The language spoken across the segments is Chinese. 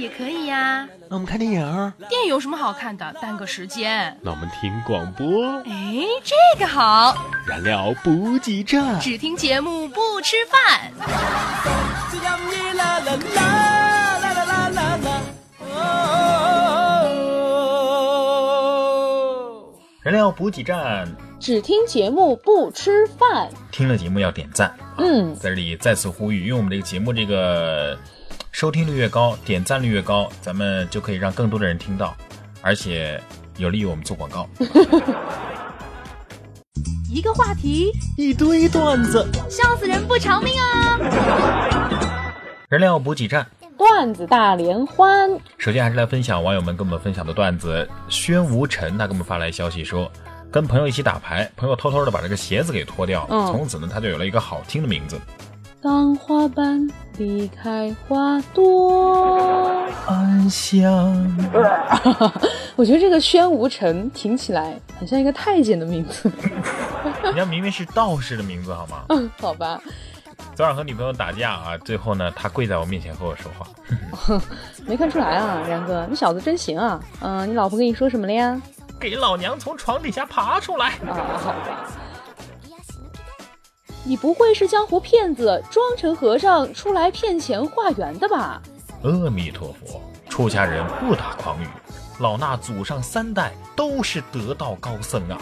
也可以呀。那我们看电影。电影有什么好看的？耽搁时间。那我们听广播。哎，这个好。燃料补给站。只听节目不吃饭。燃料补给站。只听节目不吃饭。听了节目要点赞。嗯，在这里再次呼吁，因为我们这个节目这个。收听率越高，点赞率越高，咱们就可以让更多的人听到，而且有利于我们做广告。一个话题，一堆段子，笑死人不偿命啊！人料补给站，段子大联欢。首先还是来分享网友们跟我们分享的段子。宣无尘他给我们发来消息说，跟朋友一起打牌，朋友偷偷的把这个鞋子给脱掉，从此呢他就有了一个好听的名字。当花瓣离开花朵，安详。我觉得这个宣无尘听起来很像一个太监的名字。人家明明是道士的名字，好吗？嗯，好吧。昨晚和女朋友打架啊，最后呢，他跪在我面前和我说话。没看出来啊，然哥，你小子真行啊。嗯，你老婆跟你说什么了呀？给老娘从床底下爬出来。啊，好吧。你不会是江湖骗子装成和尚出来骗钱化缘的吧？阿弥陀佛，出家人不打诳语，老衲祖上三代都是得道高僧啊。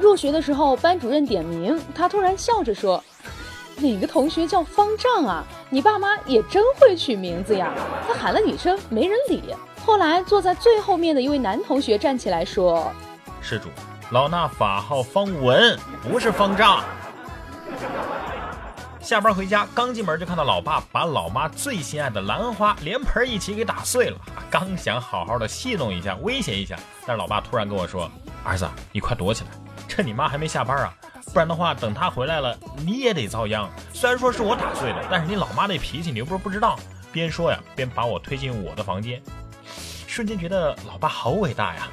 入学的时候，班主任点名，他突然笑着说：“哪个同学叫方丈啊？你爸妈也真会取名字呀。”他喊了几声，没人理。后来坐在最后面的一位男同学站起来说：“施主，老衲法号方文，不是方丈。”下班回家，刚进门就看到老爸把老妈最心爱的兰花连盆一起给打碎了。刚想好好的戏弄一下，威胁一下，但是老爸突然跟我说：“儿子，你快躲起来，趁你妈还没下班啊，不然的话，等她回来了，你也得遭殃。虽然说是我打碎的，但是你老妈那脾气，你又不是不知道。”边说呀，边把我推进我的房间，瞬间觉得老爸好伟大呀。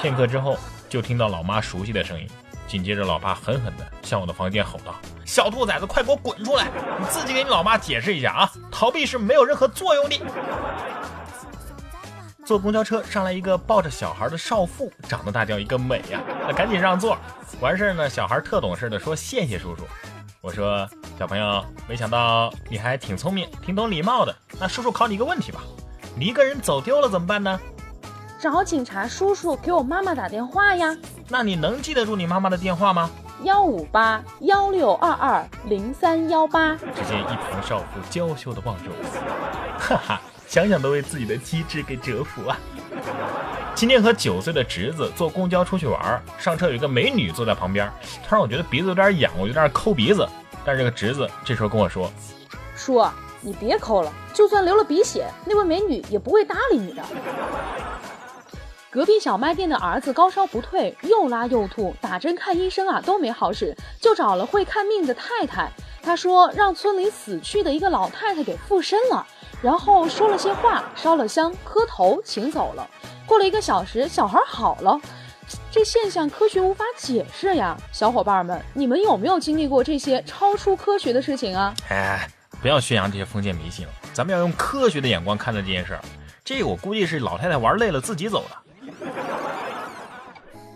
片刻之后，就听到老妈熟悉的声音。紧接着，老爸狠狠地向我的房间吼道：“小兔崽子，快给我滚出来！你自己给你老妈解释一下啊！逃避是没有任何作用的。”坐公交车上来一个抱着小孩的少妇，长得大叫一个美呀！那赶紧让座。完事儿呢，小孩特懂事的说：“谢谢叔叔。”我说：“小朋友，没想到你还挺聪明，挺懂礼貌的。那叔叔考你一个问题吧：你一个人走丢了怎么办呢？”找警察叔叔给我妈妈打电话呀。那你能记得住你妈妈的电话吗？幺五八幺六二二零三幺八。只见一旁少妇娇羞的望着我，哈哈，想想都为自己的机智给折服啊。今天和九岁的侄子坐公交出去玩，上车有一个美女坐在旁边，突然我觉得鼻子有点痒，我就在那抠鼻子。但是这个侄子这时候跟我说：“叔，你别抠了，就算流了鼻血，那位美女也不会搭理你的。”隔壁小卖店的儿子高烧不退，又拉又吐，打针看医生啊都没好使，就找了会看命的太太。他说让村里死去的一个老太太给附身了，然后说了些话，烧了香，磕头请走了。过了一个小时，小孩好了。这现象科学无法解释呀，小伙伴们，你们有没有经历过这些超出科学的事情啊？哎，不要宣扬这些封建迷信了，咱们要用科学的眼光看待这件事儿。这我估计是老太太玩累了自己走的。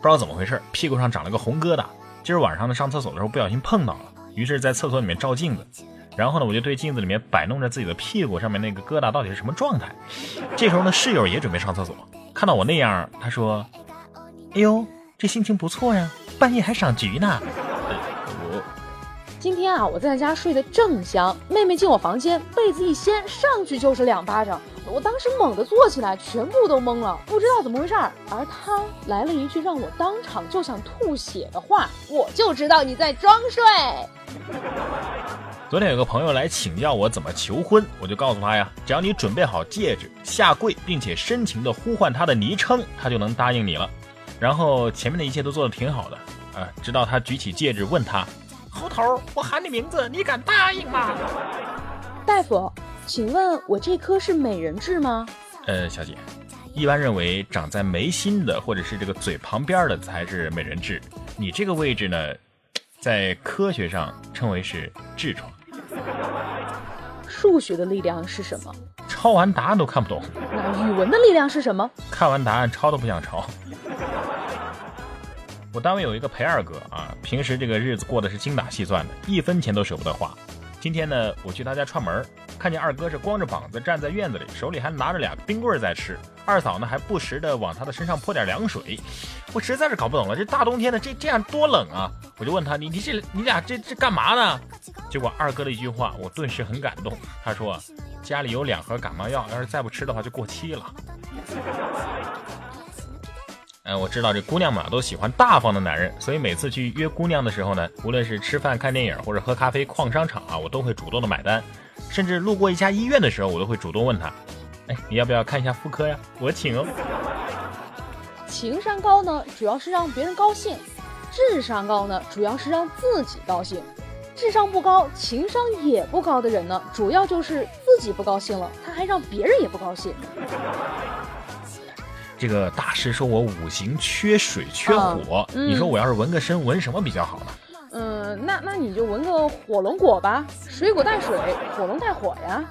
不知道怎么回事，屁股上长了个红疙瘩。今儿晚上呢，上厕所的时候不小心碰到了，于是，在厕所里面照镜子，然后呢，我就对镜子里面摆弄着自己的屁股上面那个疙瘩到底是什么状态。这时候呢，室友也准备上厕所，看到我那样，他说：“哎呦，这心情不错呀，半夜还赏菊呢。”今天啊，我在家睡得正香，妹妹进我房间，被子一掀，上去就是两巴掌。我当时猛地坐起来，全部都懵了，不知道怎么回事儿。而他来了一句让我当场就想吐血的话：“我就知道你在装睡。”昨天有个朋友来请教我怎么求婚，我就告诉他呀，只要你准备好戒指，下跪，并且深情地呼唤他的昵称，他就能答应你了。然后前面的一切都做得挺好的啊，直到他举起戒指问他。猴头，我喊你名字，你敢答应吗？大夫，请问我这颗是美人痣吗？呃，小姐，一般认为长在眉心的或者是这个嘴旁边的才是美人痣，你这个位置呢，在科学上称为是痔疮。数学的力量是什么？抄完答案都看不懂。那语文的力量是什么？看完答案抄都不想抄。我单位有一个裴二哥啊，平时这个日子过得是精打细算的，一分钱都舍不得花。今天呢，我去他家串门，看见二哥是光着膀子站在院子里，手里还拿着俩冰棍在吃。二嫂呢，还不时的往他的身上泼点凉水。我实在是搞不懂了，这大冬天的，这这样多冷啊！我就问他，你你这你俩这这干嘛呢？结果二哥的一句话，我顿时很感动。他说，家里有两盒感冒药，要是再不吃的话就过期了。哎，我知道这姑娘们都喜欢大方的男人，所以每次去约姑娘的时候呢，无论是吃饭、看电影或者喝咖啡、逛商场啊，我都会主动的买单。甚至路过一家医院的时候，我都会主动问他：“哎，你要不要看一下妇科呀？我请哦。”情商高呢，主要是让别人高兴；智商高呢，主要是让自己高兴。智商不高、情商也不高的人呢，主要就是自己不高兴了，他还让别人也不高兴。这个大师说我五行缺水缺火，你说我要是纹个身，纹什么比较好呢？嗯，那那你就纹个火龙果吧，水果带水，火龙带火呀。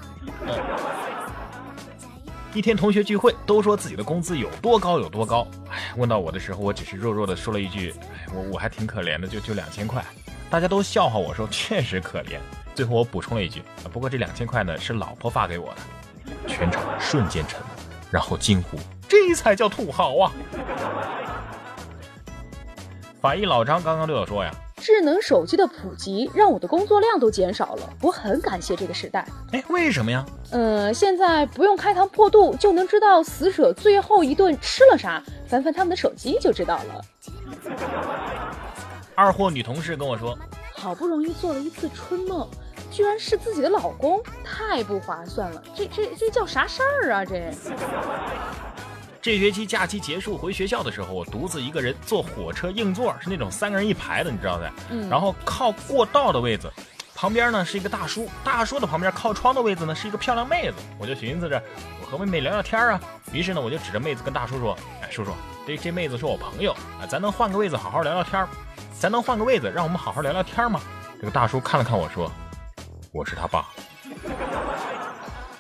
一天同学聚会，都说自己的工资有多高有多高。哎，问到我的时候，我只是弱弱的说了一句：“哎，我我还挺可怜的，就就两千块。”大家都笑话我说确实可怜。最后我补充了一句：“不过这两千块呢，是老婆发给我的。”全场瞬间沉默，然后惊呼。这才叫土豪啊！法医老张刚刚对我说呀：“智能手机的普及让我的工作量都减少了，我很感谢这个时代。”哎，为什么呀？呃，现在不用开膛破肚就能知道死者最后一顿吃了啥，翻翻他们的手机就知道了。二货女同事跟我说：“好不容易做了一次春梦。”居然是自己的老公，太不划算了！这这这叫啥事儿啊？这这学期假期结束回学校的时候，我独自一个人坐火车硬座，是那种三个人一排的，你知道的。嗯。然后靠过道的位置，旁边呢是一个大叔，大叔的旁边靠窗的位置呢是一个漂亮妹子。我就寻思着，我和妹妹聊聊天啊。于是呢，我就指着妹子跟大叔说：“哎，叔叔，这这妹子是我朋友啊，咱能换个位子好好聊聊天？咱能换个位子，让我们好好聊聊天吗？”这个大叔看了看我说。我是他爸。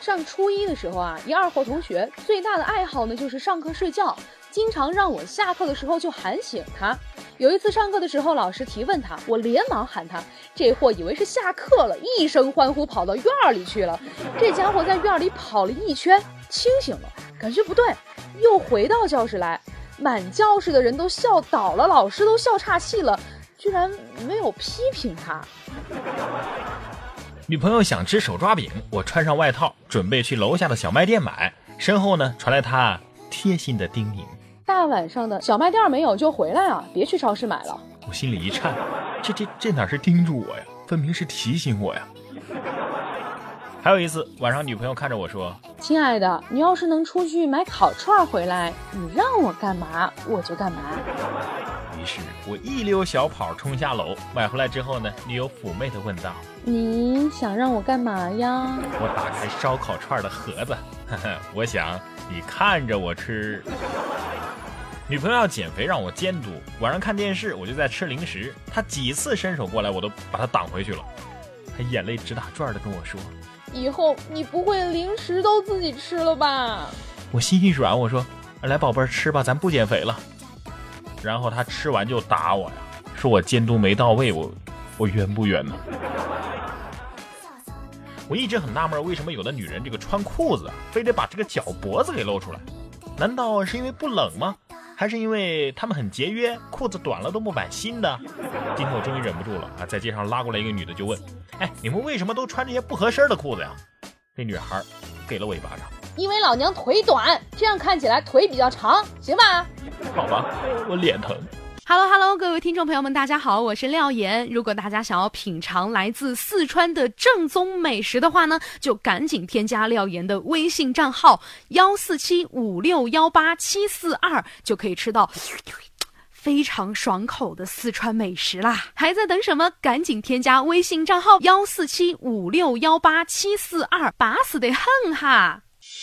上初一的时候啊，一二货同学最大的爱好呢就是上课睡觉，经常让我下课的时候就喊醒他。有一次上课的时候，老师提问他，我连忙喊他，这货以为是下课了，一声欢呼跑到院里去了。这家伙在院里跑了一圈，清醒了，感觉不对，又回到教室来，满教室的人都笑倒了，老师都笑岔气了，居然没有批评他。女朋友想吃手抓饼，我穿上外套，准备去楼下的小卖店买。身后呢，传来她贴心的叮咛：“大晚上的小卖店没有就回来啊，别去超市买了。”我心里一颤，这这这哪是叮嘱我呀，分明是提醒我呀。还有一次晚上，女朋友看着我说：“亲爱的，你要是能出去买烤串回来，你让我干嘛我就干嘛。”我一溜小跑冲下楼，买回来之后呢，女友妩媚的问道：“你想让我干嘛呀？”我打开烧烤串的盒子，呵呵，我想你看着我吃。女朋友要减肥，让我监督。晚上看电视，我就在吃零食。她几次伸手过来，我都把她挡回去了。她眼泪直打转的跟我说：“以后你不会零食都自己吃了吧？”我心一软，我说：“来，宝贝儿，吃吧，咱不减肥了。”然后他吃完就打我呀，说我监督没到位，我我冤不冤呢？我一直很纳闷，为什么有的女人这个穿裤子非得把这个脚脖子给露出来？难道是因为不冷吗？还是因为他们很节约，裤子短了都不买新的？今天我终于忍不住了啊，在街上拉过来一个女的就问：“哎，你们为什么都穿这些不合身的裤子呀？”那女孩给了我一巴掌。因为老娘腿短，这样看起来腿比较长，行吧？好吧，我脸疼。Hello Hello，各位听众朋友们，大家好，我是廖岩。如果大家想要品尝来自四川的正宗美食的话呢，就赶紧添加廖岩的微信账号幺四七五六幺八七四二，就可以吃到。非常爽口的四川美食啦！还在等什么？赶紧添加微信账号幺四七五六幺八七四二，巴适得很哈！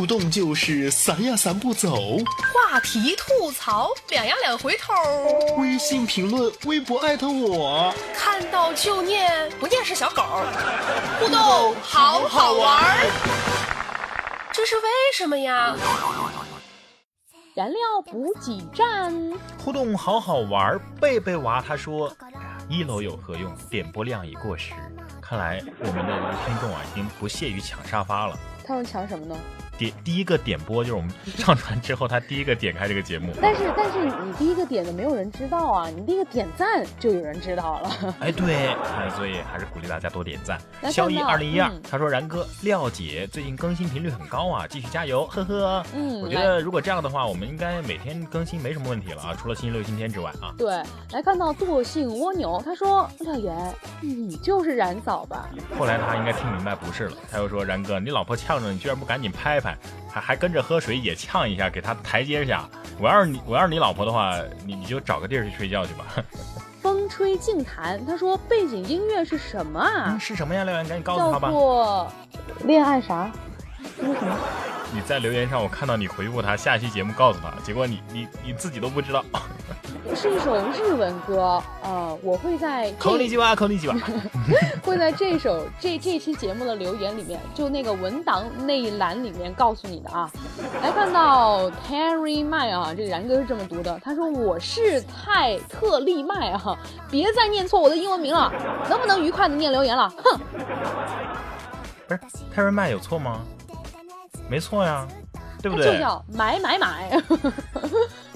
互动就是散呀散不走，话题吐槽，两呀两回头，微信评论、微博艾特我，看到就念，不念是小狗。互动好好玩儿，这是为什么呀？燃料补给站，互动好好玩儿。贝贝娃他说：“哎呀，一楼有何用？点播量已过时。看来我们的听众啊，已经不屑于抢沙发了。他们抢什么呢？点第一个点播就是我们上传之后，他第一个点开这个节目。但是但是你第一个点的没有人知道啊，你第一个点赞就有人知道了。哎，对，哎，所以还是鼓励大家多点赞。萧逸来看到二零一二嗯，他说：“然哥，廖姐最近更新频率很高啊，继续加油，呵呵。”嗯我觉得如果这样的话，我们应该每天更新没什么问题了啊，除了星期六、星期天之外啊。对，来看到惰性蜗牛，他说：“廖岩，你就是然嫂吧？后来他应该听明白不是了，他又说：“然哥，你老婆呛着你，居然不赶紧拍拍，还还跟着喝水也呛一下，给他台阶下。我要是你，我要是你老婆的话，你你就找个地儿去睡觉去吧。风吹静谈，他说背景音乐是什么啊嗯，？是什么呀，廖岩？赶紧告诉他吧。做恋爱啥？你在留言上我看到你回复他，下期节目告诉他，结果你你你自己都不知道。是一首日文歌，呃，我会在这口里鸡巴，口里鸡巴。会在这首这这期节目的留言里面，就那个文档那一栏里面告诉你的啊。来看到 Terry 麦啊，这个然哥是这么读的，他说我是泰特利麦啊，别再念错我的英文名了，能不能愉快的念留言了？哼，不是 Terry 麦有错吗？没错呀，对不对？就叫买买买。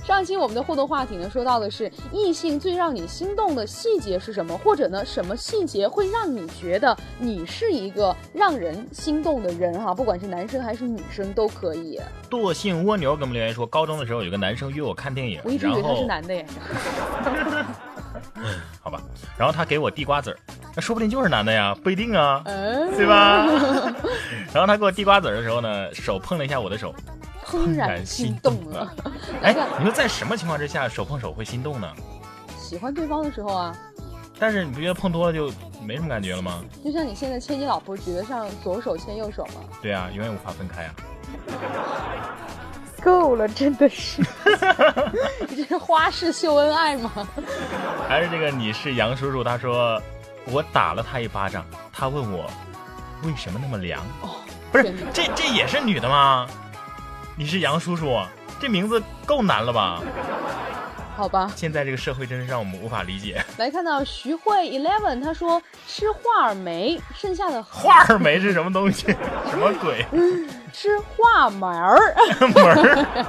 上期我们的互动话题呢，说到的是异性最让你心动的细节是什么，或者呢，什么细节会让你觉得你是一个让人心动的人哈、不管是男生还是女生都可以。惰性蜗牛给我们留言说，高中的时候有个男生约我看电影，我一直以为他是男的耶。好吧，然后他给我地瓜子儿，那说不定就是男的呀，不一定啊，嗯，对吧？然后他给我递瓜子儿的时候呢，手碰了一下我的手，怦然心动了。哎，你说在什么情况之下手碰手会心动呢？喜欢对方的时候啊，但是你不觉得碰多了就没什么感觉了吗？就像你现在牵你老婆，觉得上左手牵右手吗？对啊，永远无法分开啊。够了，真的是，你这是花式秀恩爱吗？还是这个你是杨叔叔，他说我打了他一巴掌，他问我为什么那么凉？哦，不是这这也是女的吗？你是杨叔叔，这名字够难了吧？好吧。现在这个社会真是让我们无法理解。来看到徐慧 Eleven，他说吃话儿梅，剩下的 话儿梅是什么东西？什么鬼？吃话梅儿，门儿？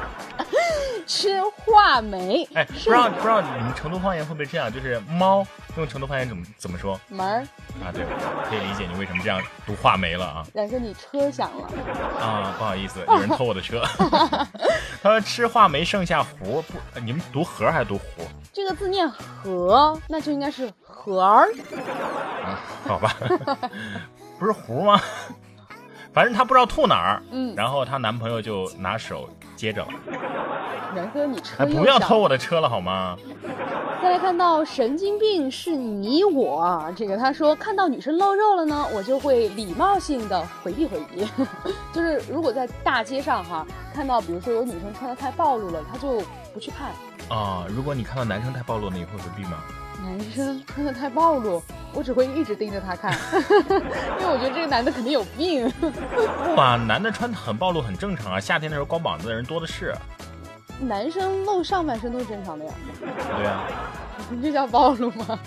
吃话梅，哎，不知道不知道你们成都方言会不会这样？就是猫用成都方言怎么怎么说门儿，啊？对，可以理解你为什么这样读话梅了啊两哥你车响了，啊！不好意思，有人偷我的车。他说吃话梅剩下核，不，你们读核还是读核？这个字念核，那就应该是核儿。啊，好吧，不是核吗？反正她不知道吐哪儿，嗯然后她男朋友就拿手接着了。然哥你车哎，不要偷我的车了好吗？再来看到神经病是你我啊，这个他说看到女生露肉了呢，我就会礼貌性的回避回避。就是如果在大街上哈，看到比如说有女生穿的太暴露了，他就不去看。啊，如果你看到男生太暴露了，你会回避吗？男生穿的太暴露，我只会一直盯着他看，因为我觉得这个男的肯定有病。不啊，男的穿很暴露很正常啊，夏天的时候光膀子的人多的是。男生露上半身都是正常的呀。对啊，这叫暴露吗？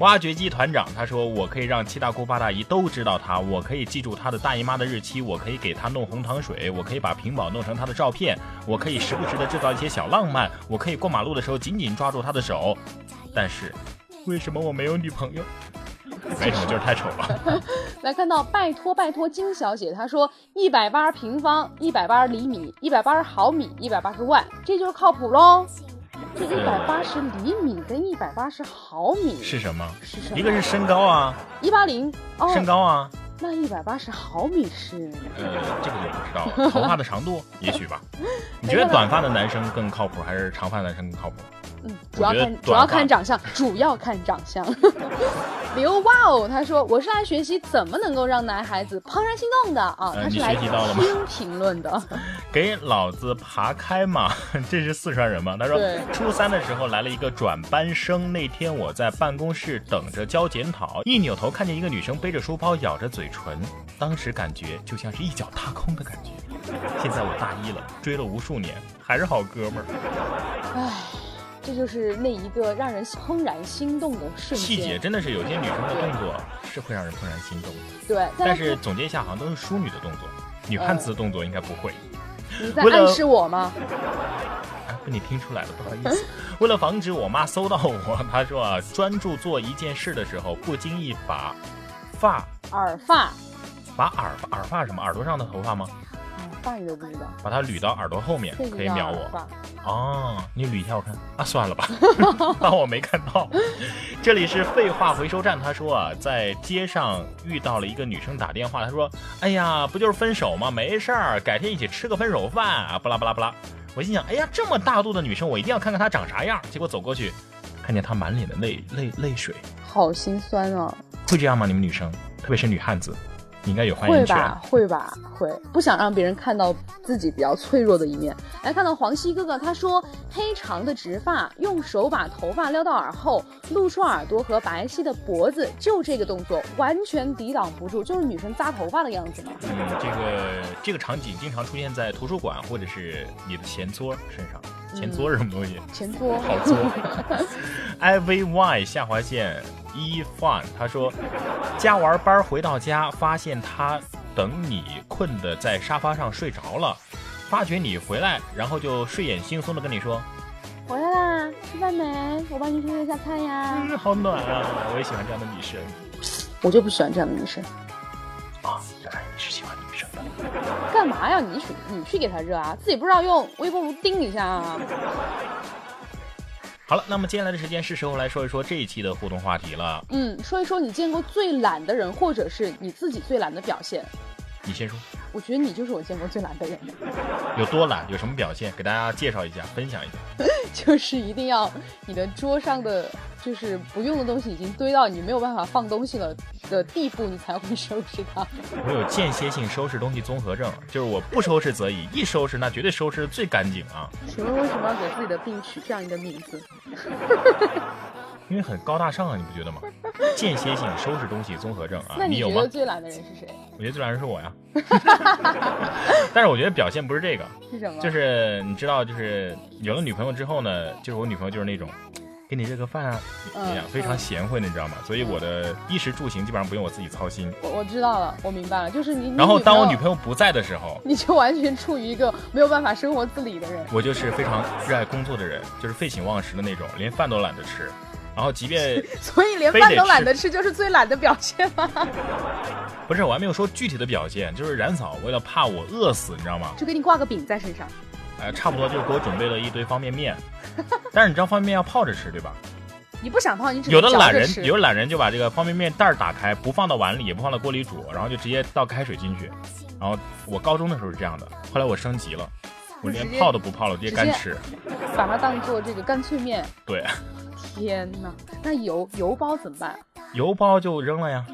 挖掘机团长他说：“我可以让七大姑八大姨都知道他，我可以记住他的大姨妈的日期，我可以给他弄红糖水，我可以把屏保弄成他的照片，我可以时不时的制造一些小浪漫，我可以过马路的时候紧紧抓住他的手。但是，为什么我没有女朋友？没什么，就是太丑了。来看到拜托拜托金小姐，她说一百八十平方，一百八十厘米，一百八十毫米，一百八十万，这就是靠谱喽。这一百八十厘米跟一百八十毫米是什么？是什么？一个是身高啊，一八零哦，身高啊。那一百八十毫米是？呃，这个就不知道了。头发的长度，也许吧。你觉得短发的男生更靠谱，还是长发男生更靠谱？嗯，主要看 主要看长相，主要看长相。刘哇哦，他说我是来学习怎么能够让男孩子怦然心动的啊，他是来听评论的。给老子爬开嘛！这是四川人吗？他说初三的时候来了一个转班生，那天我在办公室等着交检讨，一扭头看见一个女生背着书包咬着嘴唇，当时感觉就像是一脚踏空的感觉。现在我大一了，追了无数年，还是好哥们儿。唉。这就是那一个让人怦然心动的瞬间。细节真的是有些女生的动作是会让人怦然心动的。对，但是总结一下，好像都是淑女的动作，女汉子的动作应该不会。你在暗示我吗？啊，被你听出来了，不好意思。为了防止我妈搜到我，她说啊，专注做一件事的时候，不经意把发耳发，把耳耳发什么耳朵上的头发吗？发你都不知道，把它捋到耳朵后面，可以秒我。哦，你捋一下我看啊，算了吧，当我没看到。这里是废话回收站。他说啊，在街上遇到了一个女生打电话，他说：“哎呀，不就是分手吗？没事儿，改天一起吃个分手饭啊。”巴拉巴拉巴拉。我心想，哎呀，这么大度的女生，我一定要看看她长啥样。结果走过去，看见她满脸的泪泪泪水，好心酸啊。会这样吗？你们女生，特别是女汉子。应该有欢迎会吧，会吧，会不想让别人看到自己比较脆弱的一面。来看到黄西哥哥，他说黑长的直发，用手把头发撩到耳后，露出耳朵和白皙的脖子，就这个动作完全抵挡不住，就是女生扎头发的样子嘛。嗯，这个这个场景经常出现在图书馆或者是你的前桌身上。前桌是什么东西？前桌，好桌。I V Y 下划线 E Fun，他说，加完班回到家，发现他等你困的在沙发上睡着了，发觉你回来，然后就睡眼惺忪的跟你说，回来啦，吃饭没？我帮你热一下菜呀。嗯，好暖啊，我也喜欢这样的女生。我就不喜欢这样的女生。啊，原来你是喜欢女生的。干嘛呀？你去你去给他热啊，自己不知道用微波炉叮一下啊。好了，那么接下来的时间是时候来说一说这一期的互动话题了。嗯，说一说你见过最懒的人，或者是你自己最懒的表现。你先说。我觉得你就是我见过最懒的人。有多懒？有什么表现？给大家介绍一下，分享一下。就是一定要你的桌上的就是不用的东西已经堆到你没有办法放东西了的地步，你才会收拾它。我有间歇性收拾东西综合症，就是我不收拾则已，一收拾那绝对收拾的最干净啊。请问为什么要给自己的病取这样一个名字？因为很高大上啊，你不觉得吗？间歇性收拾东西综合症啊，那你有吗？最懒的人是谁？我觉得最懒人是我呀。但是我觉得表现不是这个，是什么？就是你知道，就是有了女朋友之后呢，就是我女朋友就是那种，给你热个饭啊，这样非常贤惠的，你知道吗？所以我的衣食住行基本上不用我自己操心。我我知道了，我明白了，就是你。然后当我女朋友不在的时候，你就完全处于一个没有办法生活自理的人。我就是非常热爱工作的人，就是废寝忘食的那种，连饭都懒得吃。然后即便 所以连饭都懒得吃，就是最懒的表现吗？不是，我还没有说具体的表现，就是冉嫂为了怕我饿死，你知道吗？就给你挂个饼在身上。哎，差不多就是给我准备了一堆方便面，但是你知道方便面要泡着吃，对吧？你不想泡，你只有的懒人，有的懒人就把这个方便面袋打开，不放到碗里，也不放到锅里煮，然后就直接倒开水进去。然后我高中的时候是这样的，后来我升级了，我连泡都不泡了，直接干吃，把它当做这个干脆面。对。天哪，那油油包怎么办？油包就扔了呀。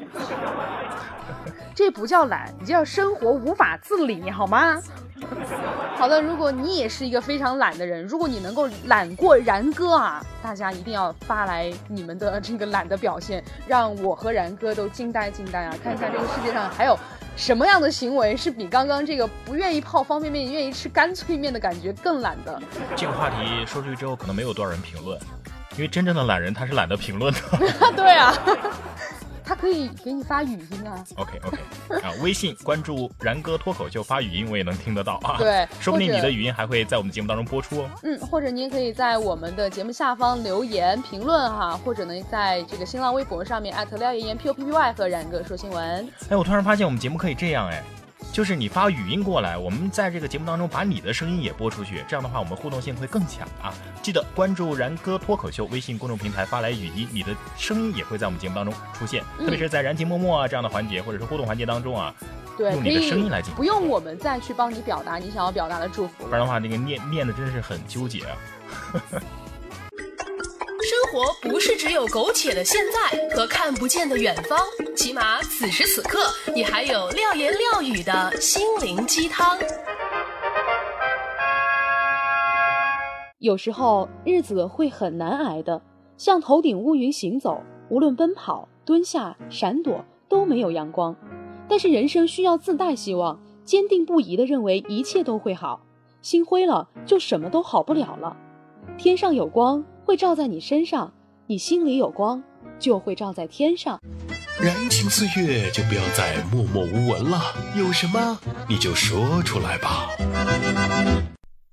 这不叫懒，你叫生活无法自理，好吗？好的，如果你也是一个非常懒的人，如果你能够懒过然哥啊，大家一定要发来你们的这个懒的表现，让我和然哥都惊呆惊呆啊！看一下这个世界上还有什么样的行为是比刚刚这个不愿意泡方便面、愿意吃干脆面的感觉更懒的。这个话题说出去之后，可能没有多少人评论。因为真正的懒人他是懒得评论的。对啊，他可以给你发语音啊。OK OK 啊，微信关注然哥脱口秀发语音我也能听得到啊。对 说不定你的语音还会在我们节目当中播出哦。嗯，或者你也可以在我们的节目下方留言评论哈，或者呢，在这个新浪微博上面艾特廖岩岩 P O P P Y 和然哥说新闻。哎，我突然发现我们节目可以这样哎。就是你发语音过来，我们在这个节目当中把你的声音也播出去，这样的话我们互动性会更强啊！记得关注然哥脱口秀微信公众平台发来语音，你的声音也会在我们节目当中出现，嗯特别是在燃情默默啊这样的环节，或者是互动环节当中啊，对，用你的声音来进行不用我们再去帮你表达你想要表达的祝福不然的话那个念念的真是很纠结啊。活不是只有苟且的现在和看不见的远方，起码此时此刻，你还有廖言廖语的心灵鸡汤。有时候日子会很难挨的，像头顶乌云行走，无论奔跑、蹲下、闪躲都没有阳光。但是人生需要自带希望，坚定不移的认为一切都会好。心灰了，就什么都好不了了。天上有光会照在你身上，你心里有光就会照在天上。燃情岁月就不要再默默无闻了，有什么你就说出来吧。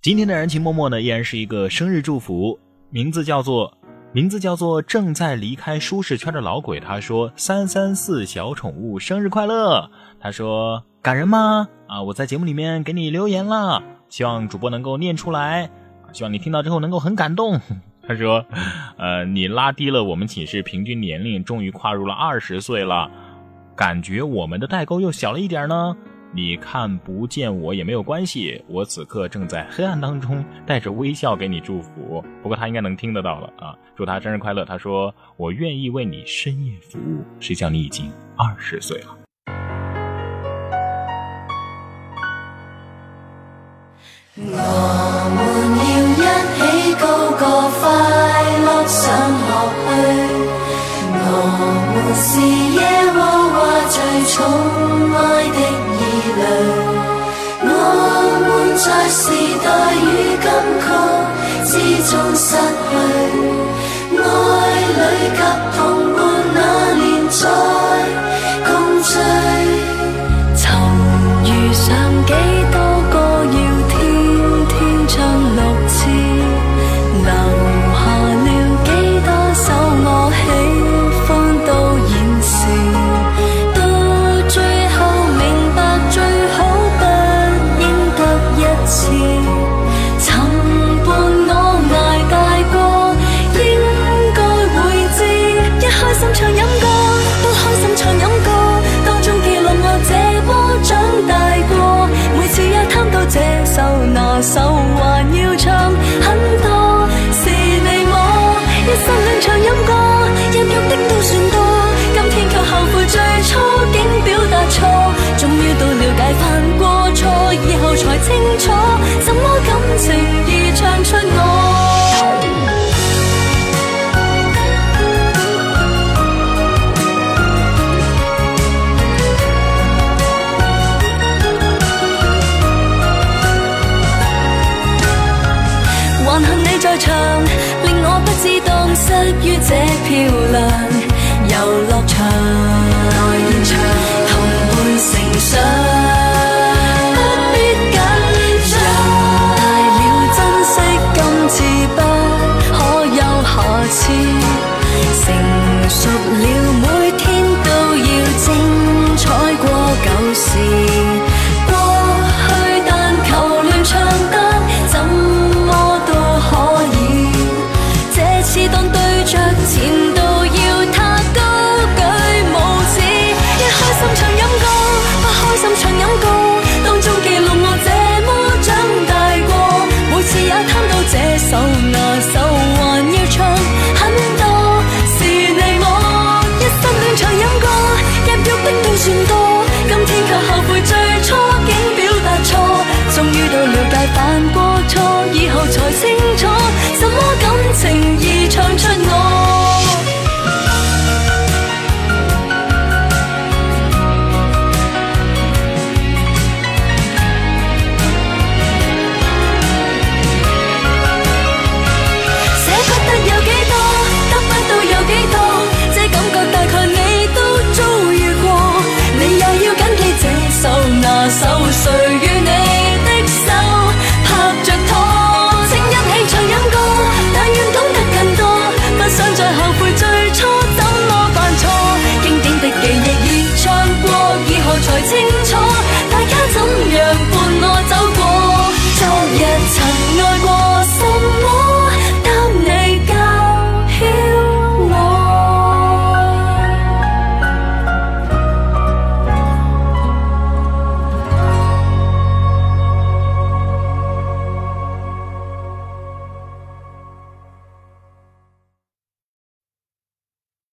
今天的燃情默默呢，依然是一个生日祝福，名字叫做名字叫做正在离开舒适圈的老鬼。他说：“三三四小宠物生日快乐！”他说：“感人吗？啊，我在节目里面给你留言了，希望主播能够念出来，啊，希望你听到之后能够很感动。”他说：“呃，你拉低了我们寝室平均年龄，终于跨入了二十岁了，感觉我们的代沟又小了一点呢。”你看不见我也没有关系，我此刻正在黑暗当中，带着微笑给你祝福。不过他应该能听得到了啊！祝他生日快乐。他说：“我愿意为你深夜服务。”谁叫你已经二十岁了？我們要一起高歌快樂上學去。我們是耶和華最寵愛的儿女。我們在時代與金曲之中失去，愛侶及同伴那年再